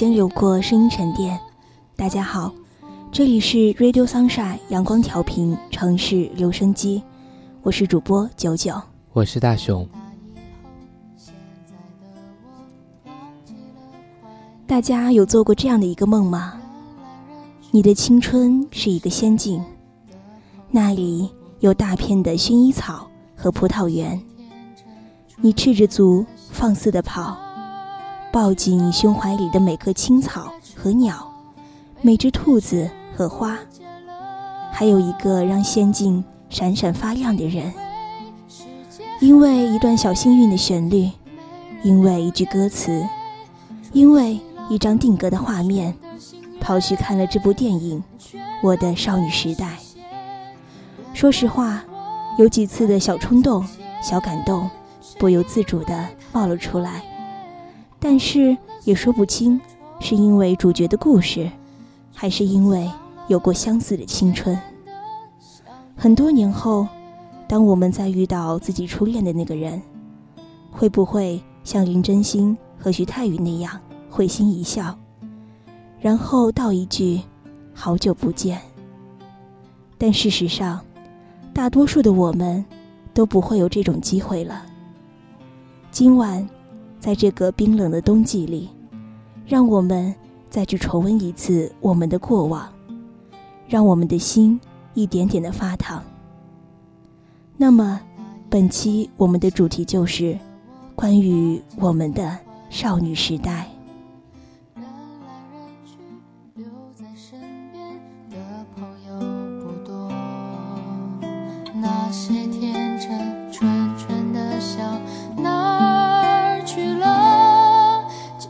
间流过，声音沉淀。大家好，这里是 Radio Sunshine 阳光调频城市留声机，我是主播九九，我是大熊。大家有做过这样的一个梦吗？你的青春是一个仙境，那里有大片的薰衣草和葡萄园，你赤着足放肆的跑。抱紧胸怀里的每棵青草和鸟，每只兔子和花，还有一个让仙境闪闪发亮的人。因为一段小幸运的旋律，因为一句歌词，因为一张定格的画面，跑去看了这部电影《我的少女时代》。说实话，有几次的小冲动、小感动，不由自主地冒了出来。但是也说不清，是因为主角的故事，还是因为有过相似的青春。很多年后，当我们再遇到自己初恋的那个人，会不会像林真心和徐太宇那样会心一笑，然后道一句“好久不见”？但事实上，大多数的我们都不会有这种机会了。今晚。在这个冰冷的冬季里，让我们再去重温一次我们的过往，让我们的心一点点的发烫。那么，本期我们的主题就是关于我们的少女时代。那些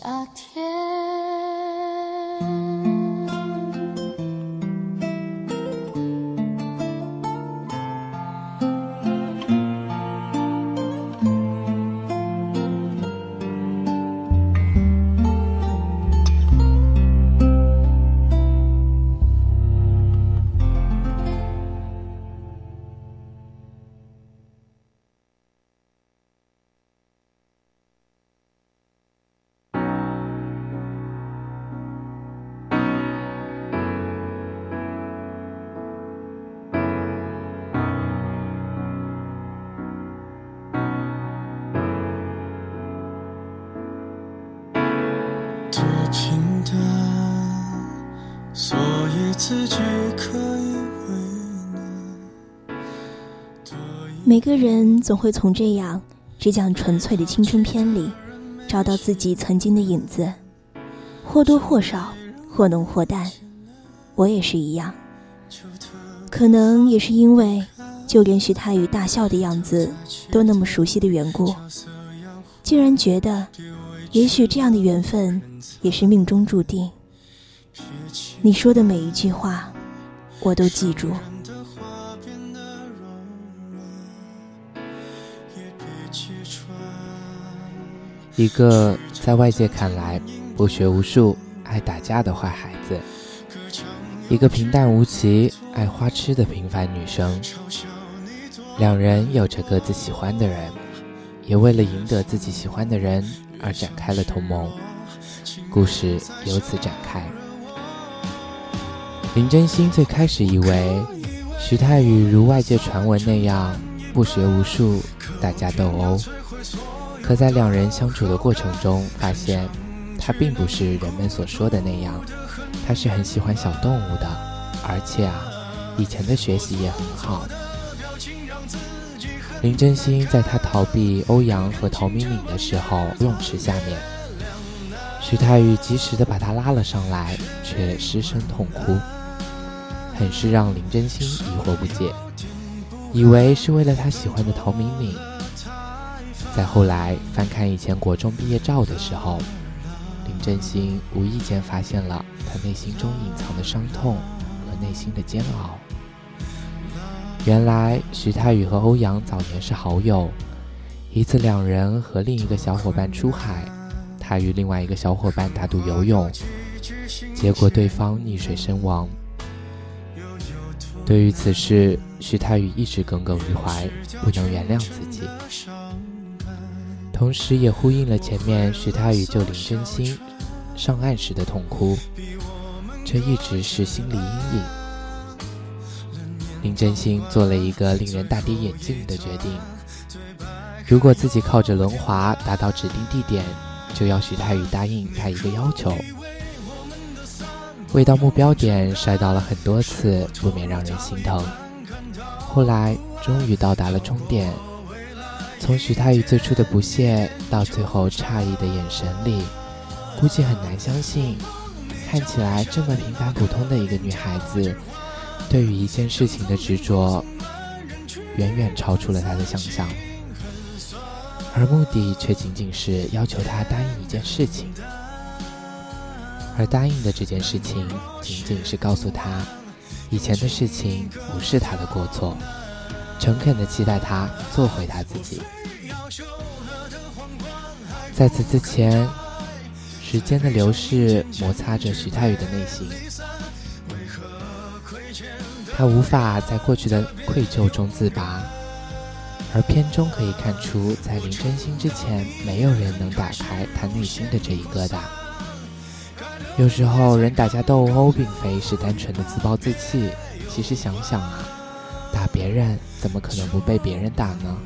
夏天。个人总会从这样只讲纯粹的青春片里，找到自己曾经的影子，或多或少，或浓或淡。我也是一样，可能也是因为，就连徐太宇大笑的样子都那么熟悉的缘故，竟然觉得，也许这样的缘分也是命中注定。你说的每一句话，我都记住。一个在外界看来不学无术、爱打架的坏孩子，一个平淡无奇、爱花痴的平凡女生。两人有着各自喜欢的人，也为了赢得自己喜欢的人而展开了同盟。故事由此展开。林真心最开始以为徐太宇如外界传闻那样不学无术、打架斗殴。可在两人相处的过程中，发现他并不是人们所说的那样，他是很喜欢小动物的，而且啊，以前的学习也很好。林真心在他逃避欧阳和陶敏敏的时候，泳池下面，徐太宇及时的把他拉了上来，却失声痛哭，很是让林真心疑惑不解，以为是为了他喜欢的陶敏敏。在后来翻看以前国中毕业照的时候，林真心无意间发现了他内心中隐藏的伤痛和内心的煎熬。原来徐太宇和欧阳早年是好友，一次两人和另一个小伙伴出海，他与另外一个小伙伴打赌游泳，结果对方溺水身亡。对于此事，徐太宇一直耿耿于怀，不能原谅自己。同时也呼应了前面徐太宇救林真心上岸时的痛哭，这一直是心理阴影。林真心做了一个令人大跌眼镜的决定：如果自己靠着轮滑达到指定地点，就要徐太宇答应他一个要求。未到目标点摔倒了很多次，不免让人心疼。后来终于到达了终点。从徐太宇最初的不屑到最后诧异的眼神里，估计很难相信，看起来这么平凡普通的一个女孩子，对于一件事情的执着，远远超出了他的想象，而目的却仅仅是要求他答应一件事情，而答应的这件事情，仅仅是告诉他，以前的事情不是他的过错。诚恳地期待他做回他自己。在此之前，时间的流逝摩擦着徐太宇的内心，他无法在过去的愧疚中自拔。而片中可以看出，在林真心之前，没有人能打开他内心的这一疙瘩。有时候，人打架斗殴，并非是单纯的自暴自弃。其实想想啊。打别人怎么可能不被别人打呢？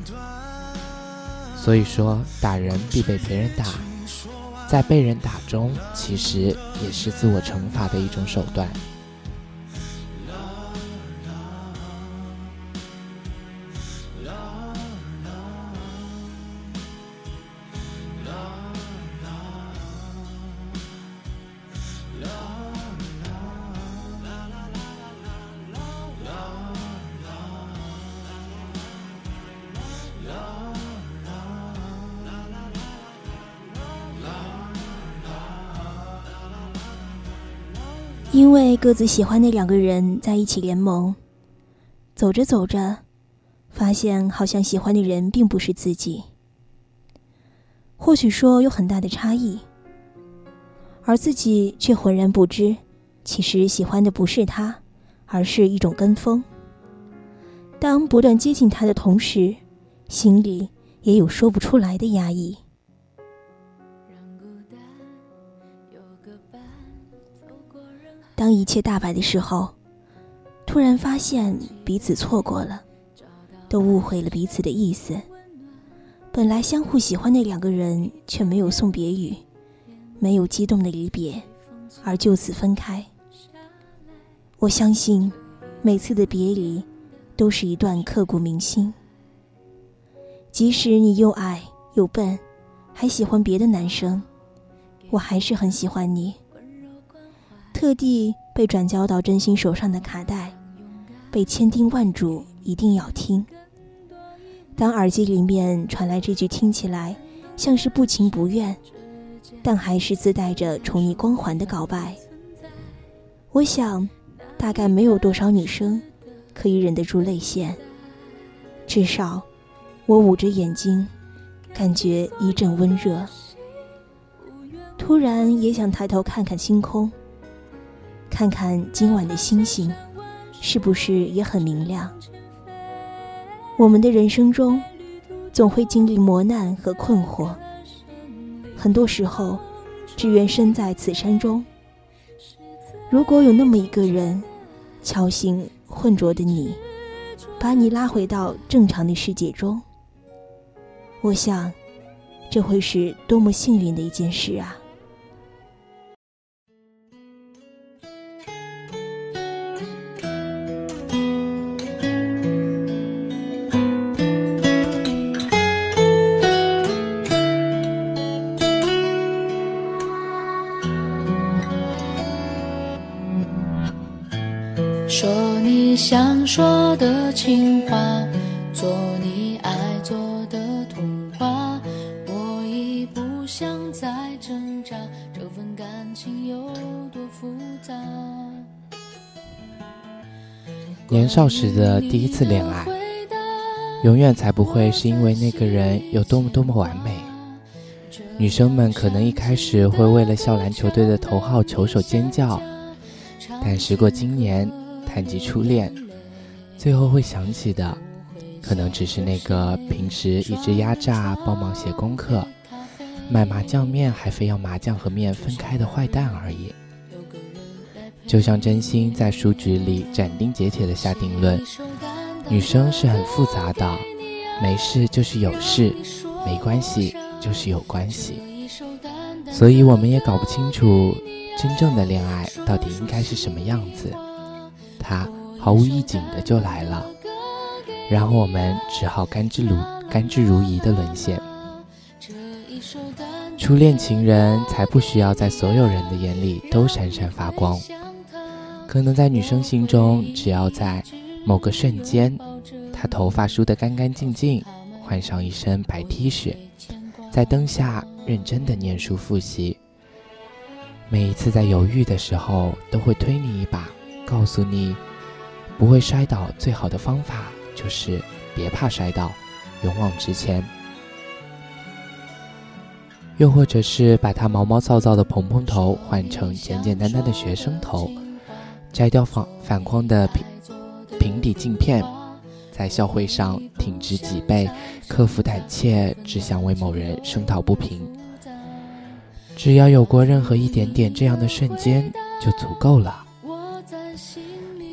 所以说，打人必被别人打，在被人打中，其实也是自我惩罚的一种手段。因为各自喜欢的两个人在一起联盟，走着走着，发现好像喜欢的人并不是自己。或许说有很大的差异，而自己却浑然不知，其实喜欢的不是他，而是一种跟风。当不断接近他的同时，心里也有说不出来的压抑。当一切大白的时候，突然发现彼此错过了，都误会了彼此的意思。本来相互喜欢的两个人，却没有送别语，没有激动的离别，而就此分开。我相信，每次的别离，都是一段刻骨铭心。即使你又矮又笨，还喜欢别的男生，我还是很喜欢你。特地被转交到真心手上的卡带，被千叮万嘱一定要听。当耳机里面传来这句听起来像是不情不愿，但还是自带着宠溺光环的告白，我想。大概没有多少女生可以忍得住泪腺，至少我捂着眼睛，感觉一阵温热。突然也想抬头看看星空，看看今晚的星星，是不是也很明亮？我们的人生中，总会经历磨难和困惑，很多时候，只缘身在此山中。如果有那么一个人。敲醒混浊的你，把你拉回到正常的世界中。我想，这会是多么幸运的一件事啊！情话，做你爱做的童话。我已不想再挣扎，这份感情有多复杂。年少时的第一次恋爱，永远才不会是因为那个人有多么多么完美。女生们可能一开始会为了校篮球队的头号球手尖叫，但时过今年。谈及初恋，最后会想起的，可能只是那个平时一直压榨、帮忙写功课、买麻酱面还非要麻酱和面分开的坏蛋而已。就像真心在书局里斩钉截铁的下定论：女生是很复杂的，没事就是有事，没关系就是有关系。所以我们也搞不清楚，真正的恋爱到底应该是什么样子。他毫无预警的就来了，然后我们只好甘之如甘之如饴的沦陷。初恋情人才不需要在所有人的眼里都闪闪发光，可能在女生心中，只要在某个瞬间，他头发梳得干干净净，换上一身白 T 恤，在灯下认真的念书复习，每一次在犹豫的时候，都会推你一把。告诉你，不会摔倒最好的方法就是别怕摔倒，勇往直前。又或者是把他毛毛躁躁的蓬蓬头换成简简单单的学生头，摘掉反反光的平平底镜片，在校会上挺直脊背，克服胆怯，只想为某人声讨不平。只要有过任何一点点这样的瞬间，就足够了。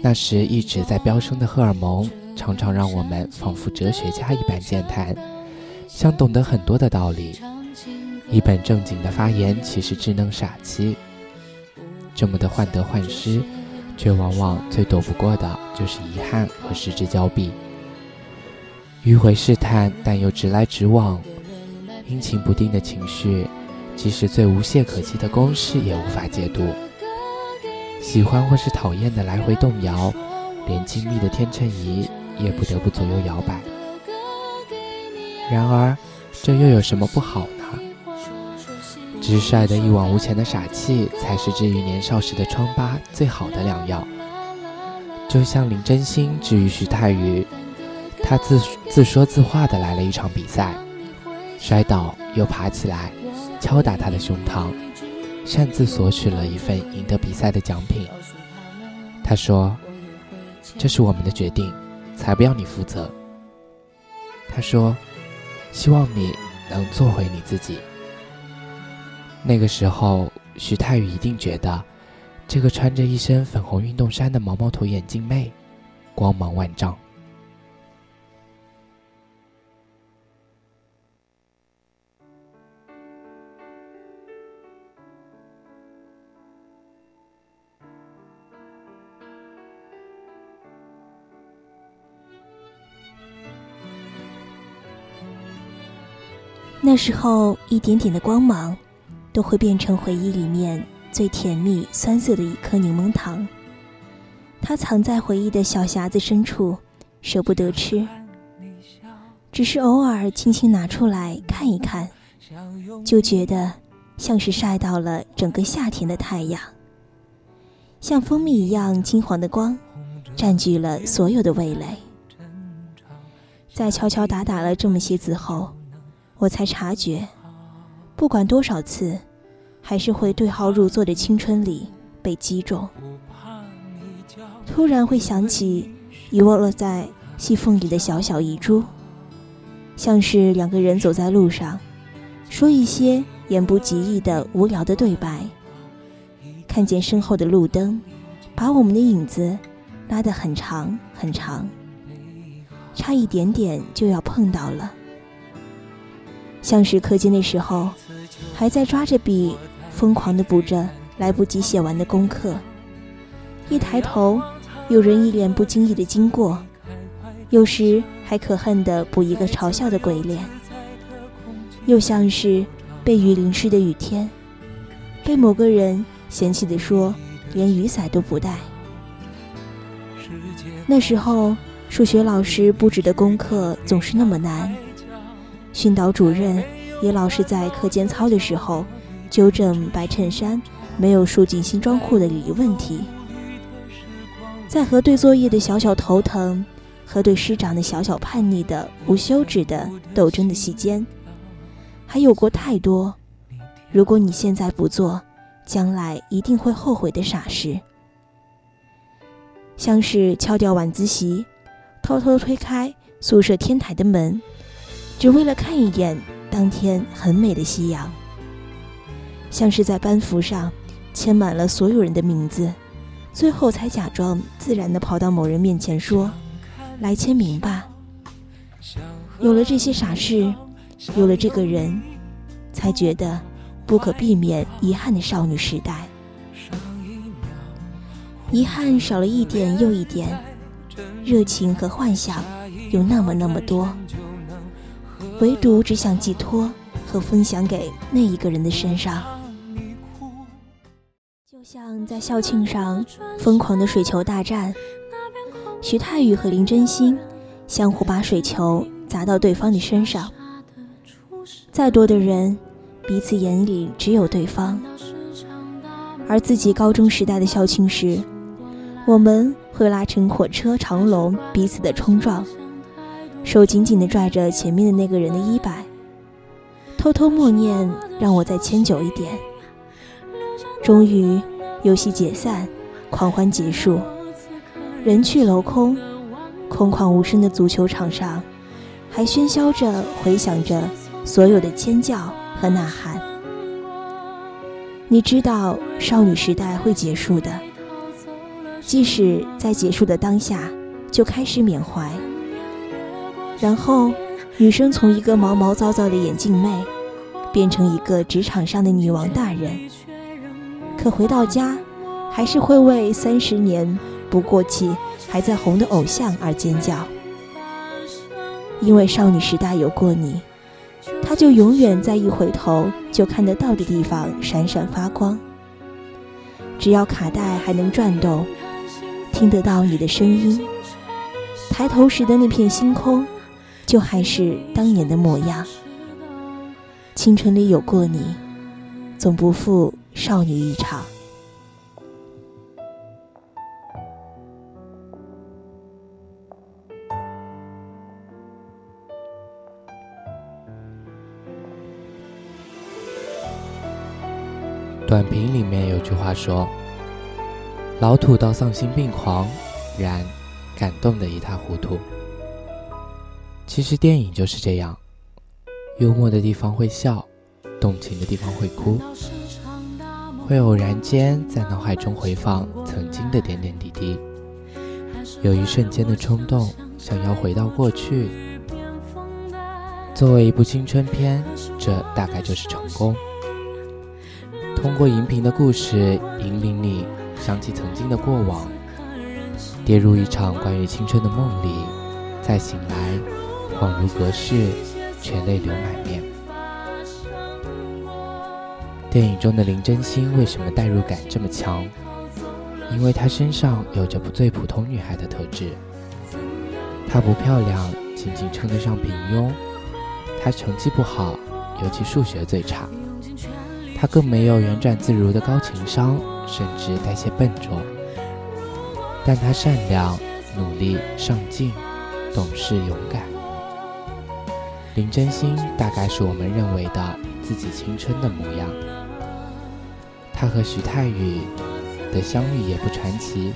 那时一直在飙升的荷尔蒙，常常让我们仿佛哲学家一般健谈，像懂得很多的道理。一本正经的发言，其实稚嫩傻气。这么的患得患失，却往往最躲不过的就是遗憾和失之交臂。迂回试探，但又直来直往，阴晴不定的情绪，即使最无懈可击的公式也无法解读。喜欢或是讨厌的来回动摇，连精密的天秤仪也不得不左右摇摆。然而，这又有什么不好呢？直率的一往无前的傻气，才是治愈年少时的疮疤最好的良药。就像林真心治愈徐太宇，他自自说自话的来了一场比赛，摔倒又爬起来，敲打他的胸膛。擅自索取了一份赢得比赛的奖品。他说：“这是我们的决定，才不要你负责。”他说：“希望你能做回你自己。”那个时候，徐太宇一定觉得，这个穿着一身粉红运动衫的毛毛头眼镜妹，光芒万丈。那时候，一点点的光芒，都会变成回忆里面最甜蜜酸涩的一颗柠檬糖。它藏在回忆的小匣子深处，舍不得吃，只是偶尔轻轻拿出来看一看，就觉得像是晒到了整个夏天的太阳，像蜂蜜一样金黄的光，占据了所有的味蕾。在敲敲打打了这么些字后，我才察觉，不管多少次，还是会对号入座的青春里被击中。突然会想起遗忘落在细缝里的小小遗珠，像是两个人走在路上，说一些言不及义的无聊的对白。看见身后的路灯，把我们的影子拉得很长很长，差一点点就要碰到了。像是课间的时候，还在抓着笔疯狂地补着来不及写完的功课，一抬头。有人一脸不经意的经过，有时还可恨的补一个嘲笑的鬼脸，又像是被雨淋湿的雨天，被某个人嫌弃的说连雨伞都不带。那时候数学老师布置的功课总是那么难，训导主任也老是在课间操的时候纠正白衬衫没有束紧西装裤的礼仪问题。在和对作业的小小头疼，和对师长的小小叛逆的无休止的斗争的期间，还有过太多，如果你现在不做，将来一定会后悔的傻事，像是敲掉晚自习，偷偷推开宿舍天台的门，只为了看一眼当天很美的夕阳，像是在班服上签满了所有人的名字。最后才假装自然地跑到某人面前说：“来签名吧。”有了这些傻事，有了这个人，才觉得不可避免遗憾的少女时代。遗憾少了一点又一点，热情和幻想有那么那么多，唯独只想寄托和分享给那一个人的身上。就像在校庆上疯狂的水球大战，徐太宇和林真心相互把水球砸到对方的身上。再多的人，彼此眼里只有对方。而自己高中时代的校庆时，我们会拉成火车长龙，彼此的冲撞，手紧紧地拽着前面的那个人的衣摆，偷偷默念让我再牵久一点。终于。游戏解散，狂欢结束，人去楼空，空旷无声的足球场上，还喧嚣着回响着所有的尖叫和呐喊。你知道少女时代会结束的，即使在结束的当下就开始缅怀，然后女生从一个毛毛躁躁的眼镜妹，变成一个职场上的女王大人。可回到家，还是会为三十年不过气还在红的偶像而尖叫，因为少女时代有过你，她就永远在一回头就看得到的地方闪闪发光。只要卡带还能转动，听得到你的声音，抬头时的那片星空，就还是当年的模样。青春里有过你，总不负。少女一场。短评里面有句话说：“老土到丧心病狂，然感动的一塌糊涂。”其实电影就是这样，幽默的地方会笑，动情的地方会哭。会偶然间在脑海中回放曾经的点点滴滴，有一瞬间的冲动，想要回到过去。作为一部青春片，这大概就是成功。通过荧屏的故事引领你想起曾经的过往，跌入一场关于青春的梦里，再醒来，恍如隔世，却泪流满面。电影中的林真心为什么代入感这么强？因为她身上有着不最普通女孩的特质。她不漂亮，仅仅称得上平庸；她成绩不好，尤其数学最差；她更没有圆转自如的高情商，甚至带些笨拙。但她善良、努力、上进、懂事、勇敢。林真心大概是我们认为的自己青春的模样。她和徐太宇的相遇也不传奇。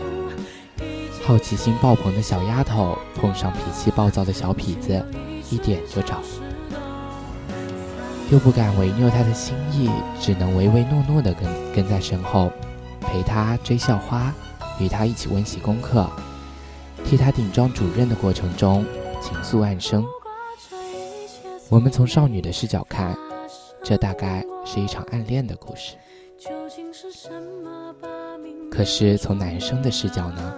好奇心爆棚的小丫头碰上脾气暴躁的小痞子，一点就着，又不敢违拗他的心意，只能唯唯诺诺地跟跟在身后，陪他追校花，与他一起温习功课，替他顶撞主任的过程中，情愫暗生。我们从少女的视角看，这大概是一场暗恋的故事。可是从男生的视角呢？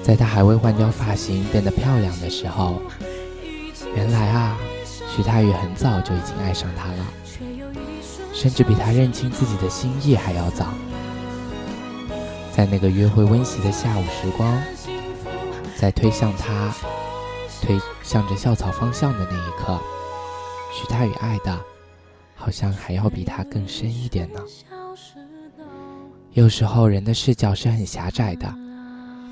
在她还未换掉发型变得漂亮的时候，原来啊，徐太宇很早就已经爱上她了，甚至比她认清自己的心意还要早。在那个约会温习的下午时光，在推向她。推向着校草方向的那一刻，许他与爱的，好像还要比他更深一点呢。有时候人的视角是很狭窄的，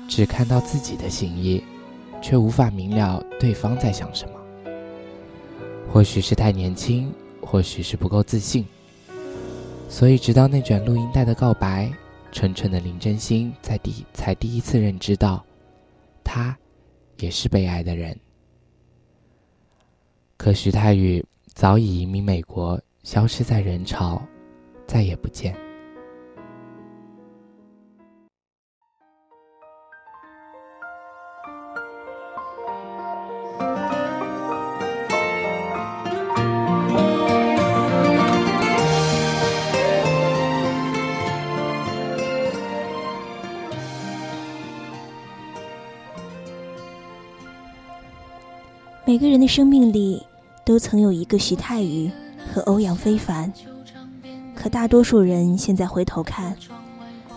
只看到自己的心意，却无法明了对方在想什么。或许是太年轻，或许是不够自信，所以直到那卷录音带的告白，纯纯的林真心在第才第一次认知到，他。也是被爱的人，可徐太宇早已移民美国，消失在人潮，再也不见。每个人的生命里，都曾有一个徐太宇和欧阳非凡。可大多数人现在回头看，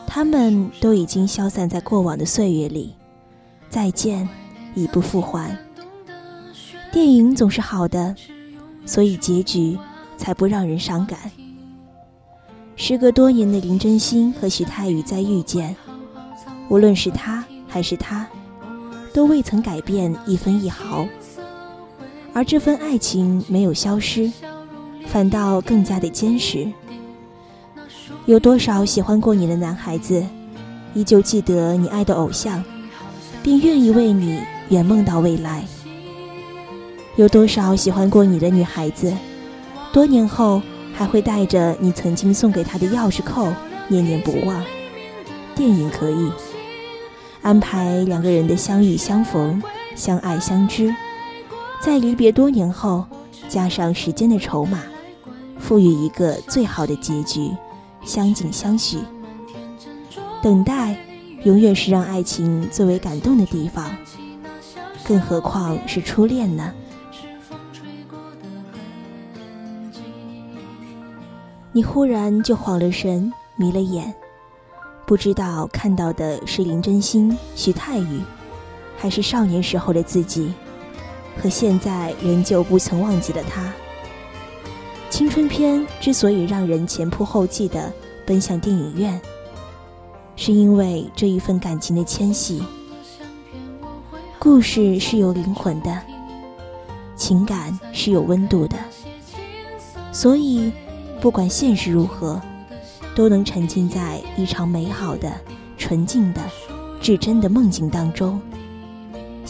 他们都已经消散在过往的岁月里，再见，已不复还。电影总是好的，所以结局才不让人伤感。时隔多年的林真心和徐太宇再遇见，无论是他还是他，都未曾改变一分一毫。而这份爱情没有消失，反倒更加的坚实。有多少喜欢过你的男孩子，依旧记得你爱的偶像，并愿意为你圆梦到未来？有多少喜欢过你的女孩子，多年后还会带着你曾经送给她的钥匙扣，念念不忘？电影可以安排两个人的相遇相逢，相爱相知。在离别多年后，加上时间的筹码，赋予一个最好的结局，相敬相许。等待，永远是让爱情最为感动的地方，更何况是初恋呢？你忽然就晃了神，迷了眼，不知道看到的是林真心、徐太宇，还是少年时候的自己。可现在仍旧不曾忘记了他。青春片之所以让人前仆后继的奔向电影院，是因为这一份感情的牵系。故事是有灵魂的，情感是有温度的，所以不管现实如何，都能沉浸在一场美好的、纯净的、至真的梦境当中。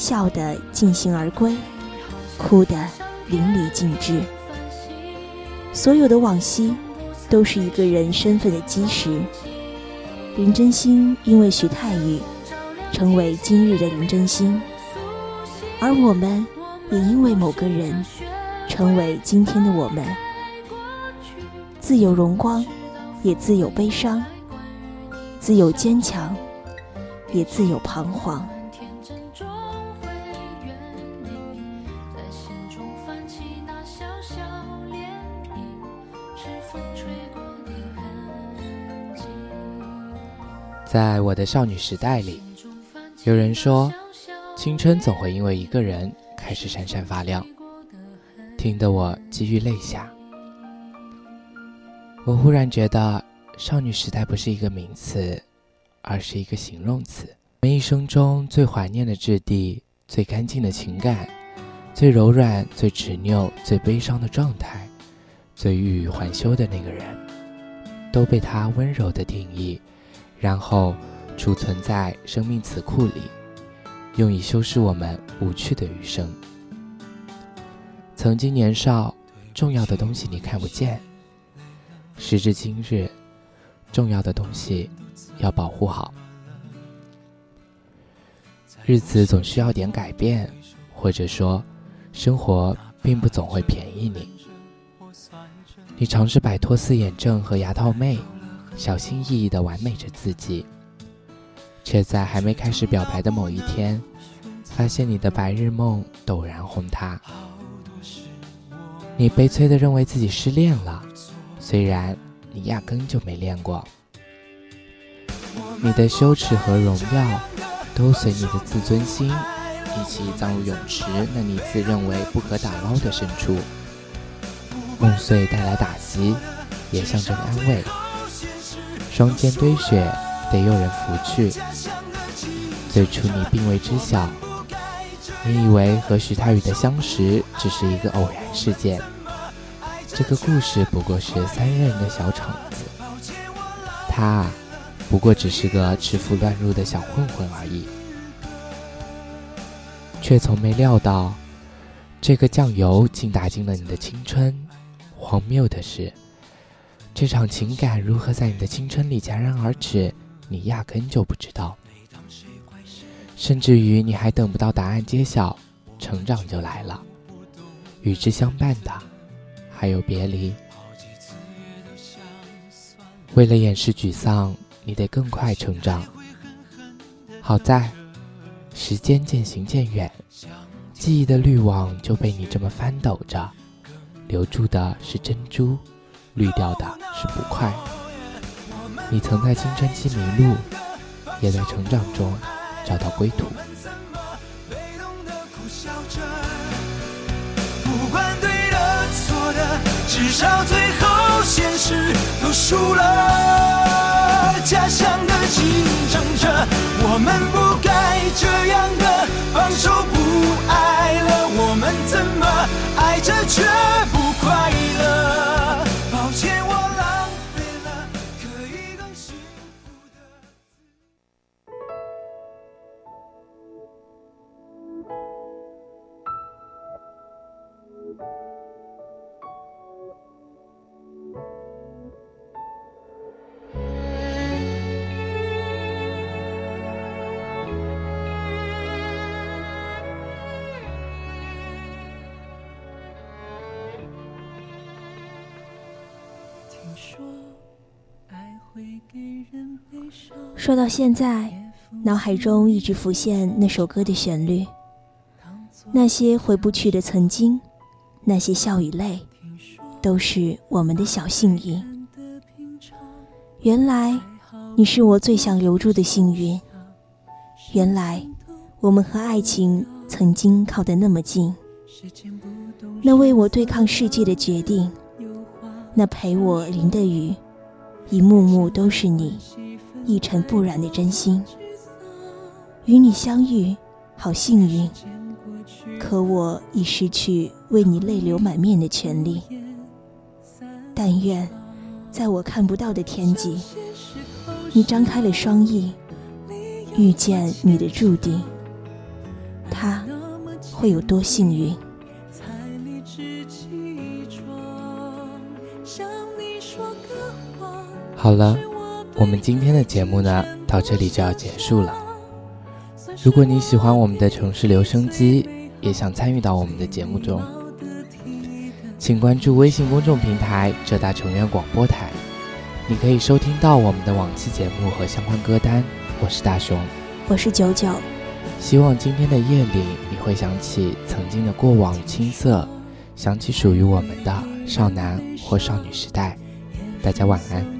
笑得尽兴而归，哭得淋漓尽致。所有的往昔，都是一个人身份的基石。林真心因为徐太宇，成为今日的林真心；而我们，也因为某个人，成为今天的我们。自有荣光，也自有悲伤；自有坚强，也自有彷徨。在我的少女时代里，有人说，青春总会因为一个人开始闪闪发亮，听得我几欲泪下。我忽然觉得，少女时代不是一个名词，而是一个形容词。我们一生中最怀念的质地、最干净的情感、最柔软、最执拗、最悲伤的状态、最欲语还休的那个人，都被他温柔的定义。然后储存在生命词库里，用以修饰我们无趣的余生。曾经年少，重要的东西你看不见；时至今日，重要的东西要保护好。日子总需要点改变，或者说，生活并不总会便宜你。你尝试摆脱四眼症和牙套妹。小心翼翼地完美着自己，却在还没开始表白的某一天，发现你的白日梦陡然轰塌。你悲催地认为自己失恋了，虽然你压根就没恋过。你的羞耻和荣耀，都随你的自尊心一起葬入泳池那你自认为不可打捞的深处。梦碎带来打击，也象征安慰。双肩堆雪，得有人拂去。最初你并未知晓，你以为和徐太宇的相识只是一个偶然事件，这个故事不过是三人的小场子，他不过只是个吃富乱入的小混混而已，却从没料到，这个酱油竟打进了你的青春。荒谬的是。这场情感如何在你的青春里戛然而止，你压根就不知道。甚至于你还等不到答案揭晓，成长就来了。与之相伴的，还有别离。为了掩饰沮丧，你得更快成长。好在，时间渐行渐远，记忆的滤网就被你这么翻抖着，留住的是珍珠。滤掉的是不快。你曾在青春期迷路，也在成长中找到归途。不管对的错的，至少最后现实都输了。假想的竞争者，我们不该这样的放手不爱了。我们怎么爱着却不快乐？抱歉，我说到现在，脑海中一直浮现那首歌的旋律，那些回不去的曾经，那些笑与泪，都是我们的小幸运。原来，你是我最想留住的幸运。原来，我们和爱情曾经靠得那么近。那为我对抗世界的决定，那陪我淋的雨。一幕幕都是你一尘不染的真心，与你相遇，好幸运。可我已失去为你泪流满面的权利。但愿，在我看不到的天际，你张开了双翼，遇见你的注定，他会有多幸运？好了，我们今天的节目呢，到这里就要结束了。如果你喜欢我们的城市留声机，也想参与到我们的节目中，请关注微信公众平台浙大成员广播台，你可以收听到我们的往期节目和相关歌单。我是大熊，我是九九。希望今天的夜里，你会想起曾经的过往与青涩，想起属于我们的少男或少女时代。大家晚安。